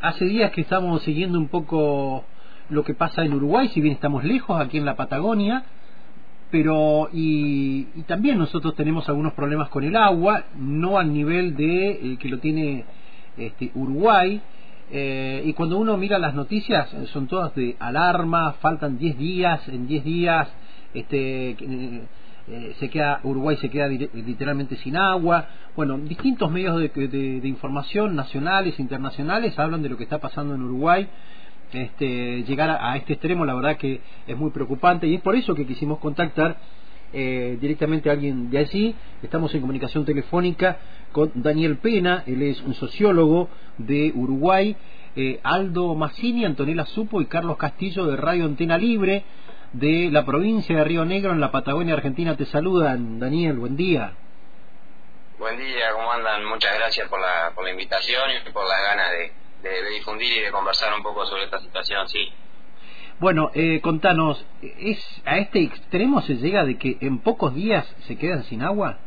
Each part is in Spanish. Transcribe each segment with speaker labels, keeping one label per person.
Speaker 1: hace días que estamos siguiendo un poco lo que pasa en Uruguay, si bien estamos lejos, aquí en la Patagonia, pero y, también nosotros tenemos algunos problemas con el agua, no al nivel de eh, que lo tiene este, Uruguay. Eh, y cuando uno mira las noticias, eh, son todas de alarma, faltan 10 días, en 10 días este, se queda Uruguay se queda literalmente sin agua. Bueno, distintos medios de, de, información nacionales, e internacionales, hablan de lo que está pasando en Uruguay este, llegar a, este extremo, la verdad que es muy preocupante y es por eso que quisimos contactar eh, directamente a alguien de allí. Estamos en comunicación telefónica con Daniel Pena, él es un sociólogo de Uruguay, eh, Aldo Massini, Antonella Supo y Carlos Castillo de Radio Antena Libre de la provincia de Río Negro en la Patagonia Argentina. Te saludan, Daniel, buen día.
Speaker 2: Buen día, ¿cómo andan? Muchas gracias por la, por la invitación y por las ganas de, de, difundir y de conversar un poco sobre esta situación, sí.
Speaker 1: Bueno, eh, contanos, ¿es a este extremo se llega de que en pocos días se quedan sin agua?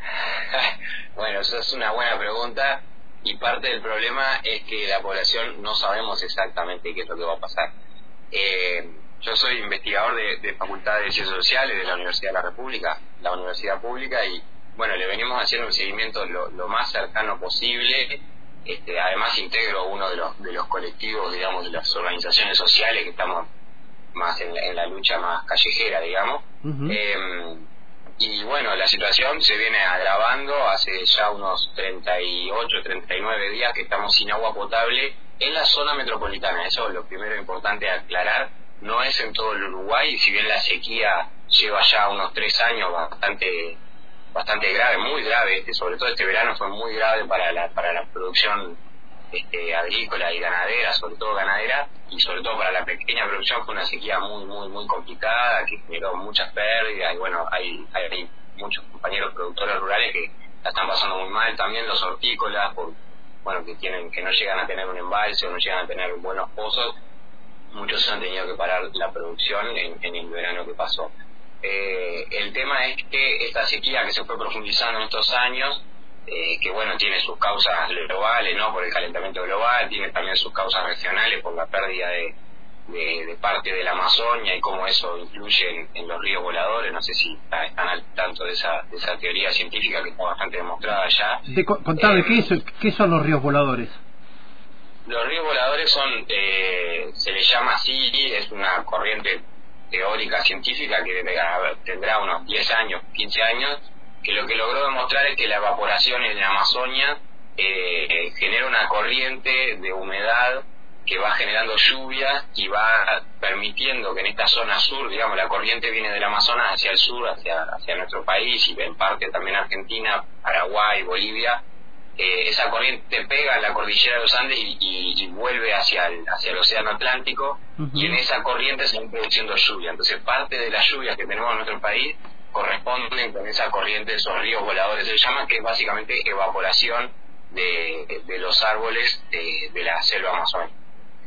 Speaker 2: bueno, eso es una buena pregunta y parte del problema es que la población no sabemos exactamente qué es lo que va a pasar. Eh, yo soy investigador de, Facultad de Ciencias Sociales de la Universidad de la República, la universidad pública, y bueno, le venimos haciendo un seguimiento lo, lo más cercano posible este, además integro uno de los, de los colectivos, digamos, de las organizaciones sociales que estamos más en, la lucha más callejera, digamos. Em, y bueno, la situación se viene agravando hace ya unos 38, 39 días que estamos sin agua potable en la zona metropolitana. Eso es lo primero importante aclarar. No es en todo el Uruguay, si bien la sequía lleva ya unos tres años bastante bastante grave, muy grave, este, sobre todo este verano fue muy grave para la, para la producción este, agrícola y ganadera, sobre todo ganadera, y sobre todo para la pequeña producción fue una sequía muy, muy, muy complicada, que generó muchas pérdidas, y bueno, hay, hay, muchos compañeros productores rurales que la están pasando muy mal, también los hortícolas, bueno, que tienen, que no llegan a tener un embalse o no llegan a tener buenos pozos, muchos han tenido que parar la producción en el verano que pasó. Eh, el tema es que esta sequía que se fue profundizando en estos años, eh, que bueno, tiene sus causas globales, ¿no? Por el calentamiento global, tiene también sus causas regionales por la pérdida de, de, parte de la Amazonia y cómo eso influye en, los ríos voladores. No sé si están al tanto de esa, de esa teoría científica que está bastante demostrada ya.
Speaker 1: De, contame, eh, ¿qué, son los ríos voladores?
Speaker 2: Los ríos voladores son, se les llama así, es una corriente teórica científica que tendrá unos 10 años, 15 años, que lo que logró demostrar es que la evaporación en la Amazonia eh, genera una corriente de humedad que va generando lluvias y va permitiendo que en esta zona sur, digamos, la corriente viene del Amazonas hacia el sur, hacia, hacia nuestro país y en parte también Argentina, Paraguay, Bolivia, eh, esa corriente pega en la cordillera de los Andes y, vuelve hacia el, hacia el océano Atlántico y en esa corriente se van produciendo lluvia. Entonces parte de las lluvias que tenemos en nuestro país corresponden con esa corriente de esos ríos voladores, se llama que es básicamente evaporación de, de los árboles de, la selva amazónica.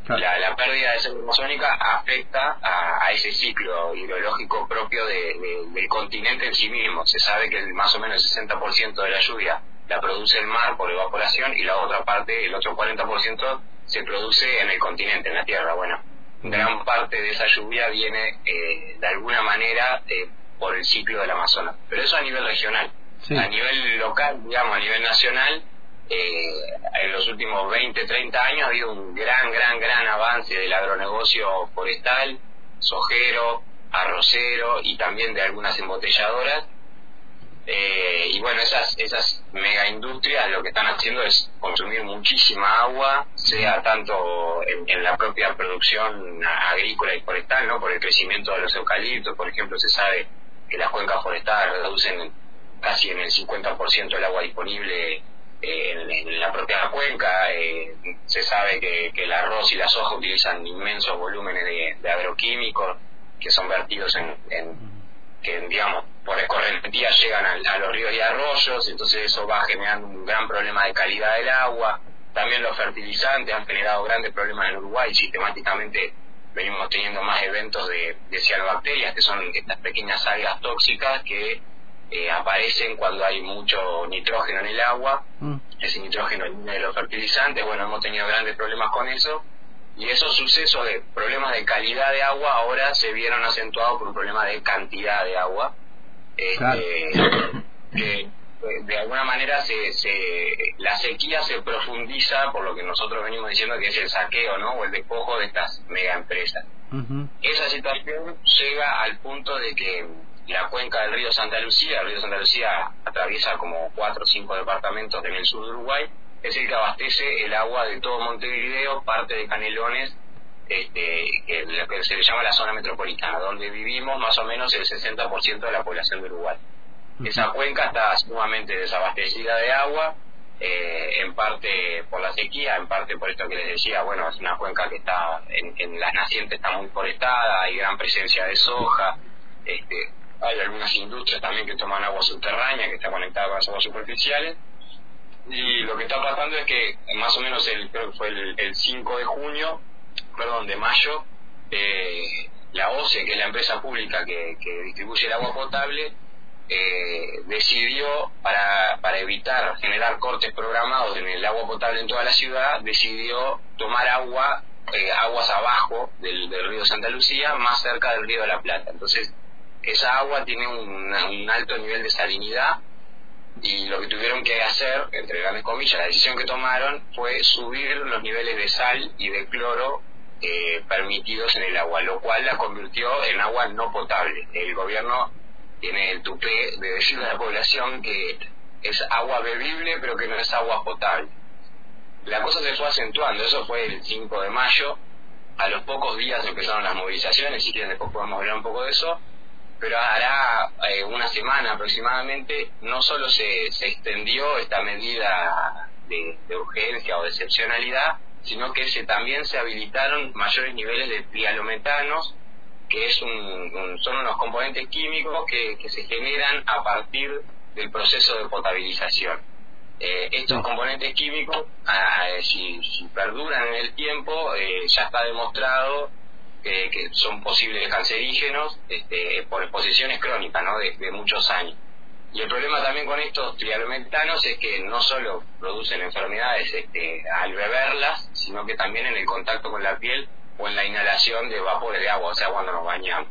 Speaker 2: La, pérdida de selva amazónica afecta a, ese ciclo hidrológico propio del continente en sí mismo. Se sabe que más o menos el 60% de la lluvia la produce el mar por evaporación y la otra parte, el otro 40%, se produce en el continente, en la Tierra. Bueno, gran parte de esa lluvia viene eh, de alguna manera eh, por el ciclo del Amazonas. Pero eso a nivel regional. A nivel local, digamos, a nivel nacional, eh, en los últimos 20, 30 años ha habido un gran, gran, gran avance del agronegocio forestal, sojero, arrocero y también de algunas embotelladoras eh, y bueno, esas, esas mega industrias lo que están haciendo es consumir muchísima agua, sea tanto en, la propia producción agrícola y forestal, ¿no? Por el crecimiento de los eucaliptos, por ejemplo, se sabe que las cuencas forestales reducen casi en el 50% el agua disponible eh, en, la propia cuenca. Eh, se sabe que, el arroz y la soja utilizan inmensos volúmenes de, agroquímicos que son vertidos en, en que digamos por escorrentía llegan a, los ríos y arroyos, entonces eso va generando un gran problema de calidad del agua. También los fertilizantes han generado grandes problemas en Uruguay, sistemáticamente venimos teniendo más eventos de, cianobacterias, que son estas pequeñas algas tóxicas que eh, aparecen cuando hay mucho nitrógeno en el agua, mm. ese nitrógeno de los fertilizantes, bueno, hemos tenido grandes problemas con eso, y esos sucesos de problemas de calidad de agua ahora se vieron acentuados por un problema de cantidad de agua, este, que de alguna manera se, se, la sequía se profundiza por lo que nosotros venimos diciendo que es el saqueo ¿no? o el despojo de estas mega empresas. Esa situación llega al punto de que la cuenca del río Santa Lucía, el río Santa Lucía atraviesa como cuatro o cinco departamentos en el sur de Uruguay, es el que abastece el agua de todo Montevideo, parte de Canelones, este, que, lo que se le llama la zona metropolitana, donde vivimos más o menos el 60% de la población de Uruguay. Esa cuenca está sumamente desabastecida de agua, eh, en parte por la sequía, en parte por esto que les decía, bueno, es una cuenca que está en, en las nacientes está muy forestada, hay gran presencia de soja, este, hay algunas industrias también que toman agua subterránea, que está conectada con las aguas superficiales, y lo que está pasando es que más o menos el, creo que fue el, 5 de junio, perdón, de mayo, eh, la OCE, que es la empresa pública que distribuye el agua potable, eh, decidió, para, evitar generar cortes programados en el agua potable en toda la ciudad, decidió tomar agua, eh, aguas abajo del, río Santa Lucía, más cerca del río de la Plata. Entonces, esa agua tiene un, alto nivel de salinidad y lo que tuvieron que hacer, entre grandes comillas, la decisión que tomaron fue subir los niveles de sal y de cloro eh, permitidos en el agua, lo cual la convirtió en agua no potable. El gobierno tiene el tupé de decirle a la población que es agua bebible pero que no es agua potable. La cosa se fue acentuando, eso fue el 5 de mayo, a los pocos días empezaron las movilizaciones, si quieren después podemos hablar un poco de eso, pero hará eh, una semana aproximadamente no solo se, se extendió esta medida de, de, urgencia o de excepcionalidad, sino que se, también se habilitaron mayores niveles de trialometanos que es un, son unos componentes químicos que, se generan a partir del proceso de potabilización. Eh, estos componentes químicos, ah, si, perduran en el tiempo, eh, ya está demostrado que son posibles cancerígenos este, por exposiciones crónicas ¿no? de, muchos años. Y el problema también con estos trialometanos es que no solo producen enfermedades este, al beberlas, sino que también en el contacto con la piel o en la inhalación de vapores de agua, o sea, cuando nos bañamos.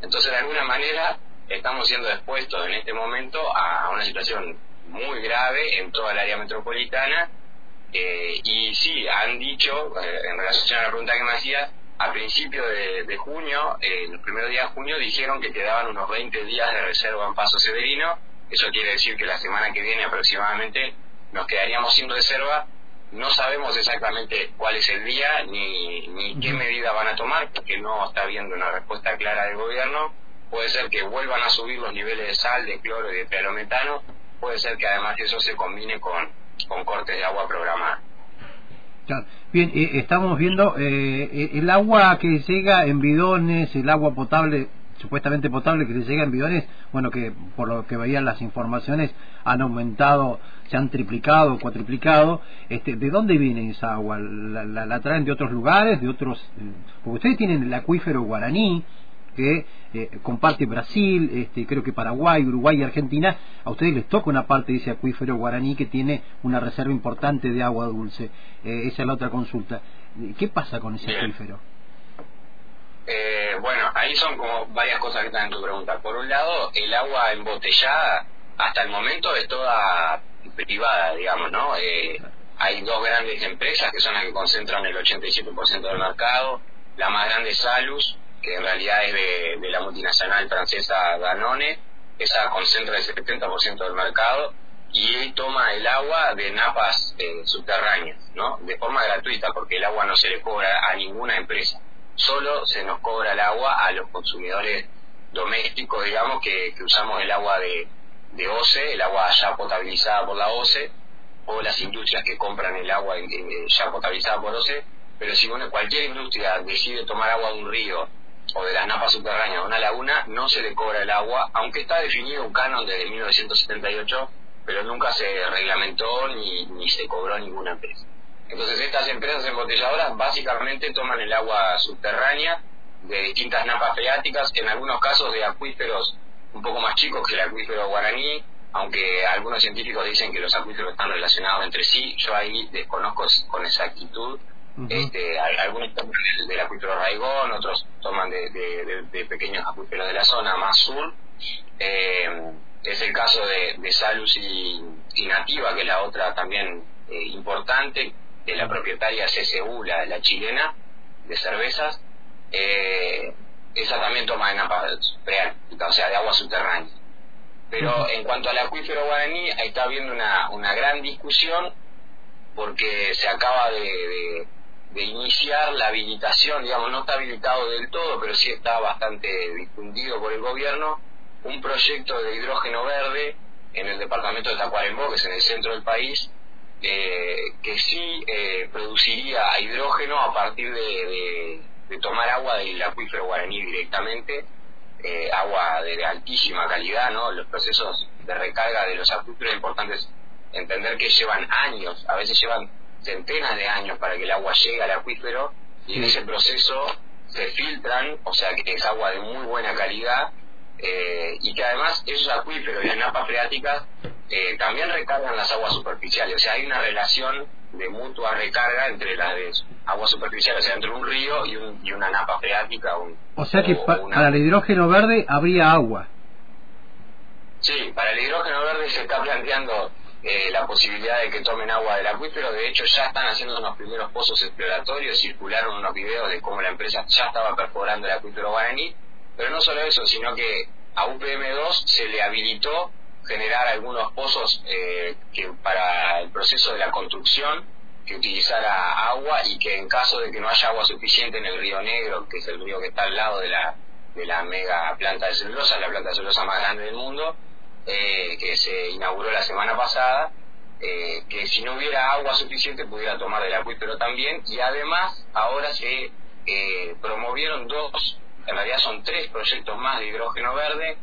Speaker 2: Entonces, de alguna manera, estamos siendo expuestos en este momento a una situación muy grave en toda el área metropolitana. Eh, y sí, han dicho, eh, en relación a la pregunta que me hacías, a principios de, junio, eh, el primer día de junio, dijeron que quedaban unos 20 días de reserva en Paso Severino. Eso quiere decir que la semana que viene aproximadamente nos quedaríamos sin reserva no sabemos exactamente cuál es el día ni, ni qué medida van a tomar, porque no está habiendo una respuesta clara del gobierno. Puede ser que vuelvan a subir los niveles de sal, de cloro y de perometano. Puede ser que además eso se combine con, con cortes de agua programada.
Speaker 1: Bien, eh, estamos viendo eh, el agua que llega en bidones, el agua potable supuestamente potable que le llega en bidones, bueno, que por lo que veían las informaciones han aumentado, se han triplicado, cuatriplicado. Este, ¿De dónde viene esa agua? ¿La, traen de otros lugares? de otros eh, Porque ustedes tienen el acuífero guaraní, que eh, comparte Brasil, este, creo que Paraguay, Uruguay y Argentina, a ustedes les toca una parte de ese acuífero guaraní que tiene una reserva importante de agua dulce. Eh, esa es la otra consulta. ¿Qué pasa con ese acuífero?
Speaker 2: Eh, bueno, ahí son como varias cosas que están en tu pregunta. Por un lado, el agua embotellada hasta el momento es toda privada, digamos, ¿no? Eh, hay dos grandes empresas que son las que concentran el 87% del mercado. La más grande es Salus, que en realidad es de, la multinacional francesa Danone. Esa concentra el 70% del mercado y toma el agua de napas eh, subterráneas, ¿no? De forma gratuita, porque el agua no se le cobra a ninguna empresa solo se nos cobra el agua a los consumidores domésticos, digamos, que, usamos el agua de, de OCE, el agua ya potabilizada por la OCE, o las industrias que compran el agua ya potabilizada por OCE, pero si bueno, cualquier industria decide tomar agua de un río o de las napas subterráneas de una laguna, no se le cobra el agua, aunque está definido un canon desde 1978, pero nunca se reglamentó ni, ni se cobró ninguna empresa. Entonces estas empresas embotelladoras básicamente toman el agua subterránea de distintas napas freáticas, en algunos casos de acuíferos un poco más chicos que el acuífero guaraní, aunque algunos científicos dicen que los acuíferos están relacionados entre sí, yo ahí desconozco con exactitud. este, algunos toman del, acuífero Raigón, otros toman de, pequeños acuíferos de la zona más sur. Eh, es el caso de, Salus y, Nativa, que es la otra también eh, importante, de la propietaria CCU, la, la chilena, de cervezas. Eh, esa también toma de napa o sea, de agua subterránea. Pero en cuanto al acuífero guaraní, ahí está habiendo una, una gran discusión porque se acaba de, de, iniciar la habilitación, digamos, no está habilitado del todo, pero sí está bastante difundido por el gobierno, un proyecto de hidrógeno verde en el departamento de Tacuarembó, que es en el centro del país, eh, que sí eh, produciría hidrógeno a partir de, de tomar agua del acuífero guaraní directamente eh, agua de, altísima calidad, ¿no? Los procesos de recarga de los acuíferos importantes entender que llevan años, a veces llevan centenas de años para que el agua llegue al acuífero y en ese proceso se filtran, o sea que es agua de muy buena calidad eh, y que además esos acuíferos y las napas freáticas eh, también recargan las aguas superficiales, o sea hay una relación de mutua recarga entre las de agua superficial, o sea, entre un río y, un, y una napa freática.
Speaker 1: o sea que para el hidrógeno verde habría agua.
Speaker 2: Sí, para el hidrógeno verde se está planteando eh, la posibilidad de que tomen agua del acuífero. De hecho, ya están haciendo unos primeros pozos exploratorios, circularon unos videos de cómo la empresa ya estaba perforando el acuífero guaraní. Pero no solo eso, sino que a UPM2 se le habilitó generar algunos pozos eh, que para el proceso de la construcción que utilizara agua y que en caso de que no haya agua suficiente en el río Negro, que es el río que está al lado de la, de la mega planta de celulosa, la planta de celulosa más grande del mundo, eh, que se inauguró la semana pasada, eh, que si no hubiera agua suficiente pudiera tomar del acuífero también. Y además ahora se promovieron dos, en realidad son tres proyectos más de hidrógeno verde,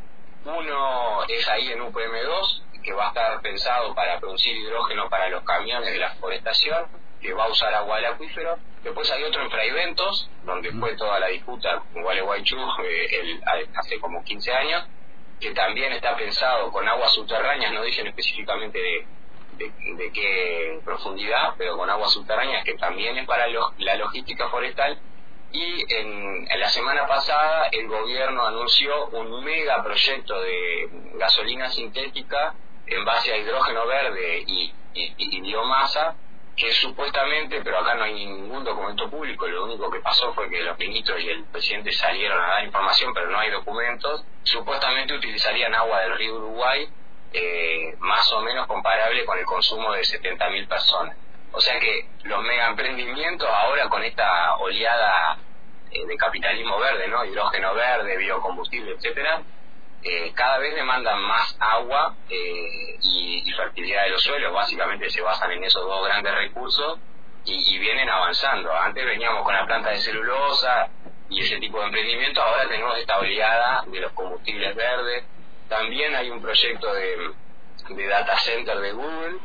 Speaker 2: uno es ahí en UPM2, que va a estar pensado para producir hidrógeno para los camiones de la forestación, que va a usar agua del acuífero. Después hay otro en Fraiventos, donde fue toda la disputa con Gualeguaychú eh, hace como 15 años, que también está pensado con aguas subterráneas, no dicen específicamente de, de, qué profundidad, pero con aguas subterráneas, que también es para la logística forestal y en, la semana pasada el gobierno anunció un mega proyecto de gasolina sintética en base a hidrógeno verde y, biomasa que supuestamente, pero acá no hay ningún documento público, lo único que pasó fue que los ministros y el presidente salieron a dar información, pero no hay documentos, supuestamente utilizarían agua del río Uruguay, eh, más o menos comparable con el consumo de 70.000 personas. O sea que los mega emprendimientos ahora con esta oleada eh, de capitalismo verde, ¿no? Hidrógeno verde, biocombustible, etcétera, eh, cada vez demandan más agua eh, y, fertilidad de los suelos. Básicamente se basan en esos dos grandes recursos y, y, vienen avanzando. Antes veníamos con la planta de celulosa y ese tipo de emprendimiento, ahora tenemos esta oleada de los combustibles verdes. También hay un proyecto de, de data center de Google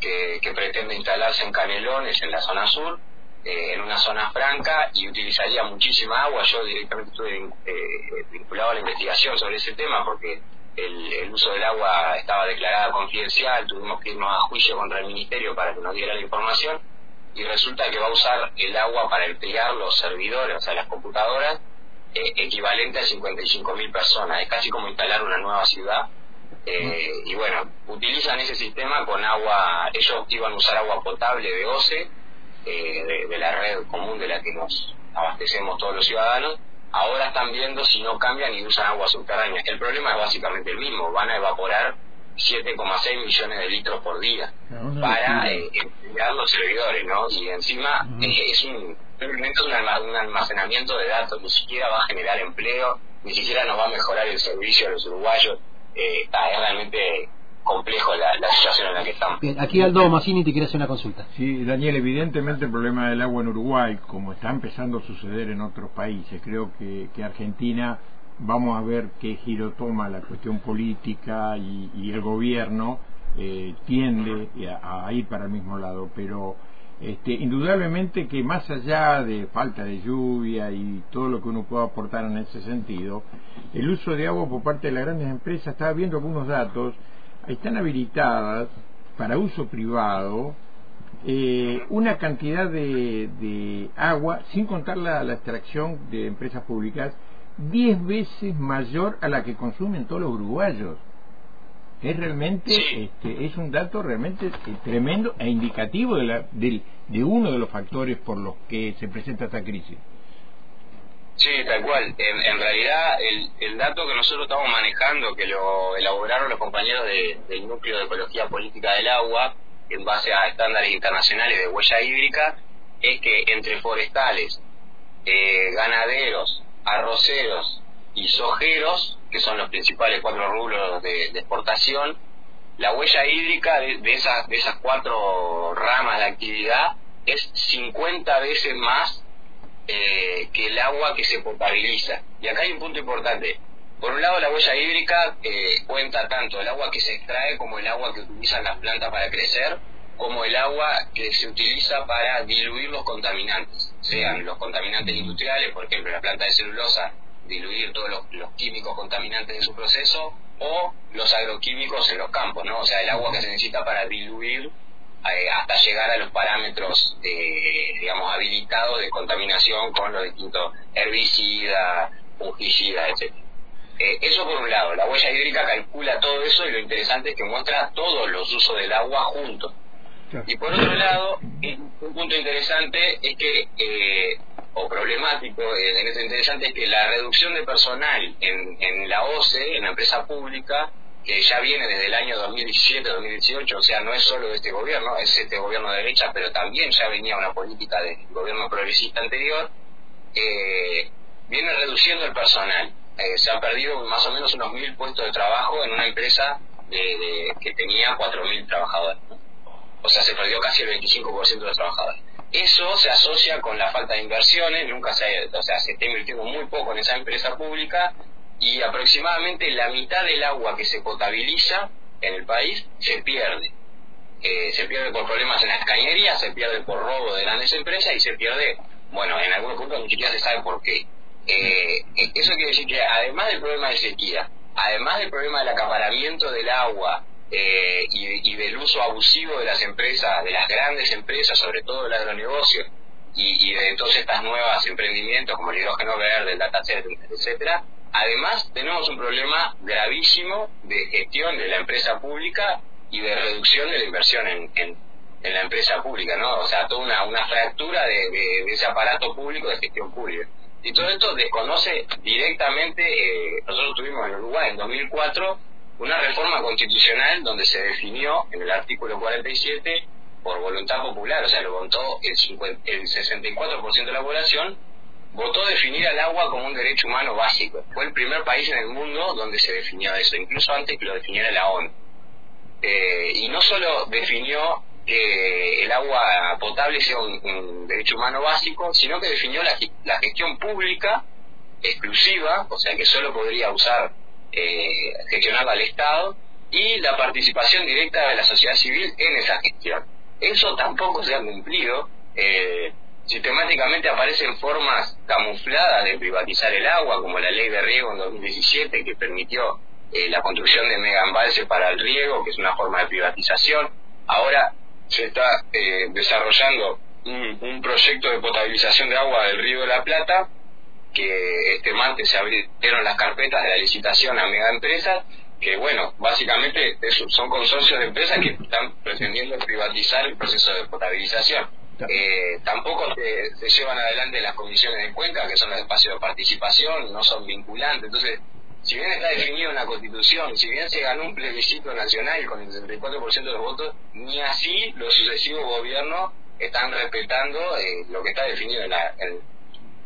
Speaker 2: que, pretende instalarse en Canelones, en la zona sur, eh, en una zona franca y utilizaría muchísima agua. Yo directamente estuve eh, vinculado a la investigación sobre ese tema porque el, uso del agua estaba declarada confidencial, tuvimos que irnos a juicio contra el ministerio para que nos diera la información y resulta que va a usar el agua para emplear los servidores, o sea, las computadoras, eh, equivalente a 55.000 personas. Es casi como instalar una nueva ciudad eh, y bueno, utilizan ese sistema con agua, ellos iban a usar agua potable de OCE, eh, de, la red común de la que nos abastecemos todos los ciudadanos, ahora están viendo si no cambian y usan agua subterránea. El problema es básicamente el mismo, van a evaporar 7,6 millones de litros por día para eh, emplear los servidores, ¿no? Y encima es un simplemente un almacenamiento de datos, ni siquiera va a generar empleo, ni siquiera nos va a mejorar el servicio a los uruguayos eh, es realmente complejo la, situación en la que estamos.
Speaker 1: Bien, aquí Aldo Massini te quiere hacer una consulta.
Speaker 3: Sí, Daniel, evidentemente el problema del agua en Uruguay, como está empezando a suceder en otros países, creo que, que Argentina, vamos a ver qué giro toma la cuestión política y, el gobierno, eh, tiende a, ir para el mismo lado, pero Este, indudablemente que más allá de falta de lluvia y todo lo que uno pueda aportar en ese sentido, el uso de agua por parte de las grandes empresas, estaba viendo algunos datos, están habilitadas para uso privado eh, una cantidad de, agua, sin contar la, extracción de empresas públicas, 10 veces mayor a la que consumen todos los uruguayos es realmente este, es un dato realmente eh, tremendo e indicativo de, la, de, de uno de los factores por los que se presenta esta crisis.
Speaker 2: Sí, tal cual. En, realidad, el, el, dato que nosotros estamos manejando, que lo elaboraron los compañeros del Núcleo de Ecología Política del Agua, en base a estándares internacionales de huella hídrica, es que entre forestales, eh, ganaderos, arroceros y sojeros, que son los principales cuatro rubros de, exportación, la huella hídrica de, esas, de esas cuatro ramas de actividad es 50 veces más eh, que el agua que se potabiliza. Y acá hay un punto importante. Por un lado, la huella hídrica eh, cuenta tanto el agua que se extrae como el agua que utilizan las plantas para crecer, como el agua que se utiliza para diluir los contaminantes, sean los contaminantes industriales, por ejemplo, la planta de celulosa diluir todos los, químicos contaminantes de su proceso o los agroquímicos en los campos, ¿no? O sea, el agua que se necesita para diluir eh, hasta llegar a los parámetros, eh, digamos, habilitados de contaminación con los distintos herbicidas, fungicidas, etc. Eh, eso por un lado, la huella hídrica calcula todo eso y lo interesante es que muestra todos los usos del agua juntos. Y por otro lado, un punto interesante es que eh, o problemático eh, en esto interesante es que la reducción de personal en, en la OCE, en la empresa pública, que ya viene desde el año 2017-2018, o sea, no es solo de este gobierno, es este gobierno de derecha, pero también ya venía una política del gobierno progresista anterior, eh, viene reduciendo el personal. Eh, se han perdido más o menos unos mil puestos de trabajo en una empresa de, que tenía cuatro mil trabajadores. O sea, se perdió casi el 25% de los trabajadores. Eso se asocia con la falta de inversiones, nunca se, o sea, se está invirtiendo muy poco en esa empresa pública y aproximadamente la mitad del agua que se potabiliza en el país se pierde. Eh, se pierde por problemas en las cañerías, se pierde por robo de grandes empresas y se pierde, bueno, en algunos puntos ni siquiera se sabe por qué. Eh, eso quiere decir que además del problema de sequía, además del problema del acaparamiento del agua, eh, y, del uso abusivo de las empresas, de las grandes empresas, sobre todo el agronegocio, y, y de todos estos nuevos emprendimientos como el hidrógeno verde, el data center, etcétera, además tenemos un problema gravísimo de gestión de la empresa pública y de reducción de la inversión en, en, la empresa pública, ¿no? O sea, toda una, una fractura de, de, ese aparato público de gestión pública. Y todo esto desconoce directamente, eh, nosotros tuvimos en Uruguay en 2004 una reforma constitucional donde se definió en el artículo 47 por voluntad popular, o sea, lo votó el, el 64% de la población, votó definir al agua como un derecho humano básico. Fue el primer país en el mundo donde se definió eso, incluso antes que lo definiera la ONU. Eh, y no solo definió que el agua potable sea un, derecho humano básico, sino que definió la, la gestión pública exclusiva, o sea, que solo podría usar eh, gestionada al Estado y la participación directa de la sociedad civil en esa gestión. Eso tampoco se ha cumplido. Eh, sistemáticamente aparecen formas camufladas de privatizar el agua, como la ley de riego en 2017 que permitió eh, la construcción de mega embalses para el riego, que es una forma de privatización. Ahora se está eh, desarrollando un, un, proyecto de potabilización de agua del río de la Plata que este martes se abrieron las carpetas de la licitación a mega empresas que bueno, básicamente son consorcios de empresas que están pretendiendo privatizar el proceso de potabilización. Eh, tampoco se, llevan adelante las comisiones de cuenca, que son los espacios de participación, no son vinculantes. Entonces, si bien está definido en la Constitución, si bien se ganó un plebiscito nacional con el 64% de los votos, ni así los sucesivos gobiernos están respetando eh, lo que está definido en la, en,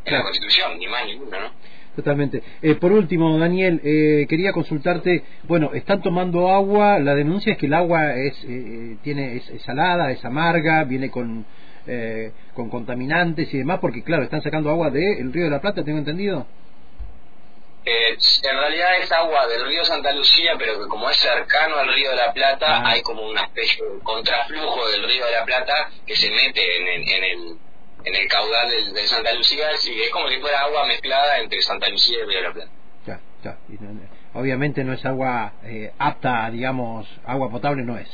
Speaker 2: en la Constitución, ni más ni uno, ¿no?
Speaker 1: Totalmente. Eh, por último, Daniel, eh, quería consultarte, bueno, están tomando agua, la denuncia es que el agua es, eh, tiene, es, salada, es amarga, viene con, con contaminantes y demás, porque claro, están sacando agua del río de la Plata, tengo entendido.
Speaker 2: Eh, en realidad es agua del río Santa Lucía, pero que como es cercano al río de la Plata,
Speaker 1: Ah.
Speaker 2: hay como una especie de contraflujo del río de la Plata que se mete en, el- en el en el caudal del, de Santa Lucía, es como si fuera agua mezclada entre Santa Lucía y río de la Plata.
Speaker 1: Ya, ya. Obviamente no es agua eh, apta, digamos, agua potable no es.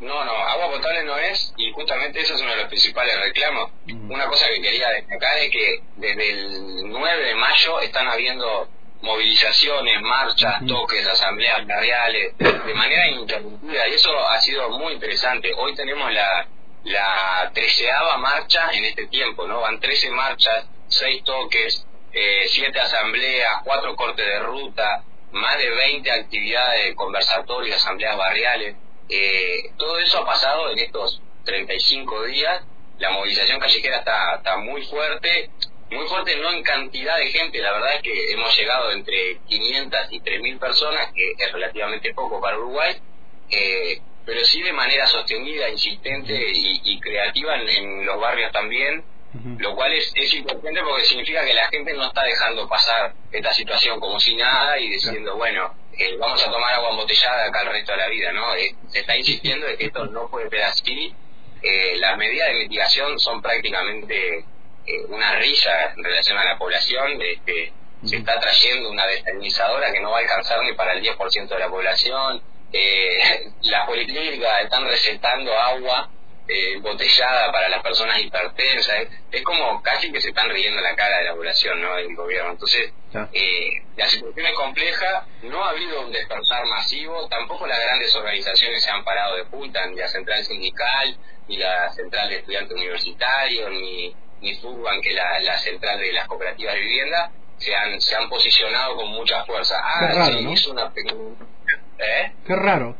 Speaker 2: No, no, agua potable no es y justamente eso es uno de los principales reclamos. Una cosa que quería destacar es que desde el 9 de mayo están habiendo movilizaciones, marchas, toques, asambleas barriales, de manera ininterrumpida y eso ha sido muy interesante. Hoy tenemos la, la treceava marcha en este tiempo, ¿no? Van 13 marchas, 6 toques, eh, 7 asambleas, 4 cortes de ruta, más de 20 actividades de conversatorio y asambleas barriales. Eh, todo eso ha pasado en estos 35 días. La movilización callejera está, está muy fuerte, muy fuerte no en cantidad de gente, la verdad es que hemos llegado entre 500 y 3.000 personas, que es relativamente poco para Uruguay, eh, pero sí de manera sostenida, insistente y, y creativa en, en los barrios también, lo cual es, es importante porque significa que la gente no está dejando pasar esta situación como si nada y diciendo, bueno, eh, vamos a tomar agua embotellada acá el resto de la vida, ¿no? Eh, se está insistiendo de que esto no puede ser así. Eh, las medidas de mitigación son prácticamente eh, una risa en relación a la población. Este, Se está trayendo una desalinizadora que no va a alcanzar ni para el 10% de la población. Eh, las policlínicas están recetando agua eh, embotellada para las personas hipertensas. Es, es como casi que se están riendo en la cara de la población, ¿no? Del gobierno. Entonces, eh, la situación es compleja, no ha habido un despertar masivo, tampoco las grandes organizaciones se han parado de punta, ni la central sindical, ni la central de estudiantes universitarios, ni, ni FUBAN, que la, la central de las cooperativas de vivienda, se han, se han posicionado con mucha fuerza. Ah,
Speaker 1: Qué raro,
Speaker 2: se
Speaker 1: ¿no?
Speaker 2: hizo una pequeña... ¿Eh?
Speaker 1: Qué raro.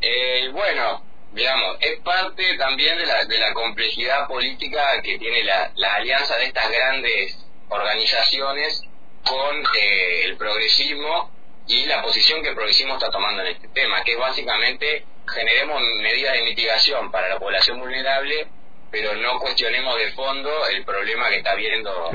Speaker 2: Eh, bueno, digamos, es parte también de la, de la complejidad política que tiene la, la alianza de estas grandes organizaciones con eh, el progresismo y la posición que el progresismo está tomando en este tema, que es básicamente generemos medidas de mitigación para la población vulnerable, pero no cuestionemos de fondo el problema que está viendo.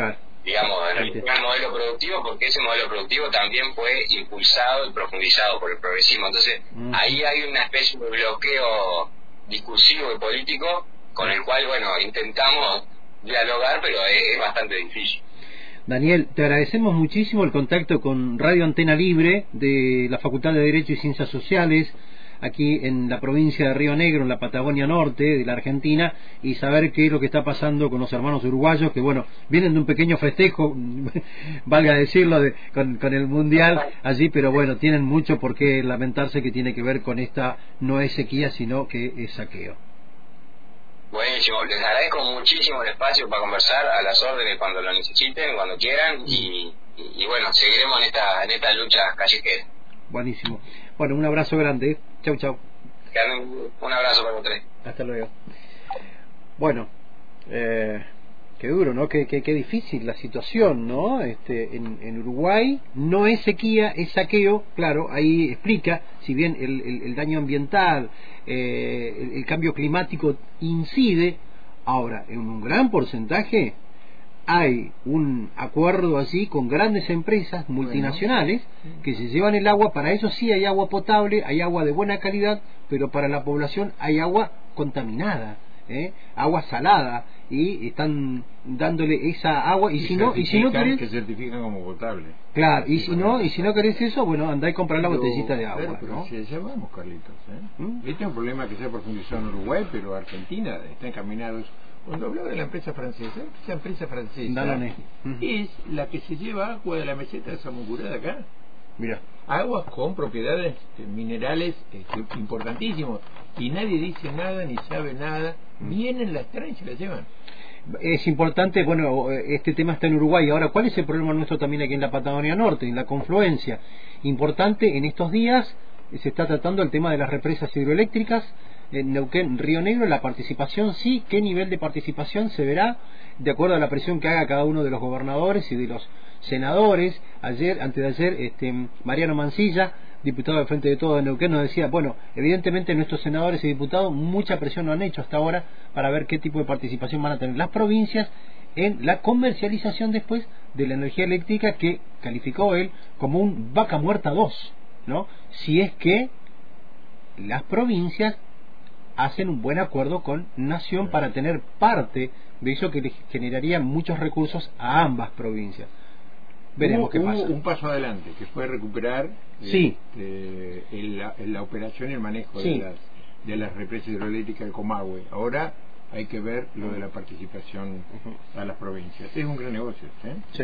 Speaker 2: Digamos, en el modelo productivo, porque ese modelo productivo también fue impulsado y profundizado por el progresismo. Entonces,
Speaker 1: Ujú.
Speaker 2: ahí hay una especie de bloqueo discursivo y político con el cual, bueno, intentamos dialogar, pero es, es bastante difícil.
Speaker 1: Daniel, te agradecemos muchísimo el contacto con Radio Antena Libre de la Facultad de Derecho y Ciencias Sociales aquí en la provincia de Río Negro, en la Patagonia Norte de la Argentina, y saber qué es lo que está pasando con los hermanos uruguayos, que bueno, vienen de un pequeño festejo, valga decirlo, de- con, con el Mundial allí, pero bueno, tienen mucho por qué lamentarse que tiene que ver con esta no es sequía, sino que es saqueo.
Speaker 2: Buenísimo, les agradezco muchísimo el espacio para conversar a las órdenes cuando lo necesiten, cuando quieran, y, y- y bueno, seguiremos en esta, en esta lucha callejera.
Speaker 1: Buenísimo. Bueno, un abrazo grande. Chau, chau.
Speaker 2: Un abrazo para ustedes.
Speaker 1: Hasta luego. Bueno, eh, qué duro, ¿no? Qué, qué, qué difícil la situación, ¿no? Este, en, en Uruguay no es sequía, es saqueo, claro, ahí explica, si bien el, el- el daño ambiental, eh, el, el cambio climático incide, ahora, en un gran porcentaje hay un acuerdo así con grandes empresas multinacionales que se llevan el agua, para eso sí hay agua potable, hay agua de buena calidad, pero para la población hay agua contaminada, ¿eh? agua salada, y están dándole esa agua, y, si no, y si no
Speaker 3: certifican-
Speaker 1: querés,
Speaker 3: que certifican como potable.
Speaker 1: claro, y si no, y si no querés eso, bueno, andá y comprar la botellita de agua,
Speaker 3: pero
Speaker 1: ¿no?
Speaker 3: si allá vamos, Carlitos. ¿eh?
Speaker 1: ¿Mm?
Speaker 3: Este es un problema que se ha profundizado en Uruguay, pero Argentina está encaminado. Cuando hablaba de la empresa francesa, esa empresa francesa es la que se lleva agua de la meseta de Samucurá de acá.
Speaker 1: Mira,
Speaker 3: Aguas con propiedades minerales este, importantísimos. Y nadie dice nada ni sabe nada. Vienen, las traen y se las llevan.
Speaker 1: es importante, bueno, este tema está en Uruguay. Ahora, ¿cuál es el problema nuestro también aquí en la Patagonia Norte, en la confluencia? Importante, en estos días se está tratando el tema de las represas hidroeléctricas en Neuquén, Río Negro, la participación sí, qué nivel de participación se verá de acuerdo a la presión que haga cada uno de los gobernadores y de los senadores. Ayer, antes de ayer, este, Mariano Mancilla, diputado del Frente de Todo de Neuquén, nos decía, bueno, evidentemente nuestros senadores y diputados mucha presión no han hecho hasta ahora para ver qué tipo de participación van a tener las provincias en la comercialización después de la energía eléctrica que calificó él como un vaca muerta 2, ¿no? Si es que las provincias hacen un buen acuerdo con Nación para tener parte de eso que le generaría muchos recursos a ambas provincias.
Speaker 3: Veremos hubo, qué pasa. un paso adelante, que fue recuperar
Speaker 1: sí.
Speaker 3: este, la, la, operación y el manejo de, las, de las represas hidroeléctricas de Comahue. Ahora hay que ver lo de la participación a las provincias. Es un gran negocio. ¿eh?
Speaker 1: Sí.